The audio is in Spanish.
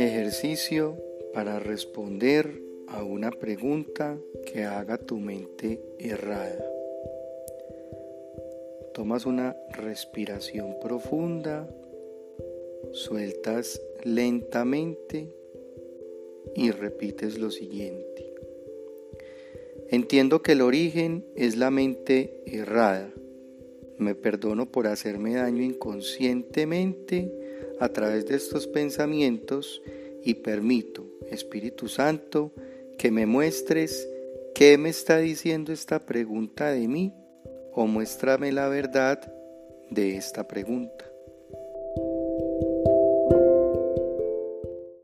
Ejercicio para responder a una pregunta que haga tu mente errada. Tomas una respiración profunda, sueltas lentamente y repites lo siguiente. Entiendo que el origen es la mente errada. Me perdono por hacerme daño inconscientemente a través de estos pensamientos y permito, Espíritu Santo, que me muestres qué me está diciendo esta pregunta de mí o muéstrame la verdad de esta pregunta.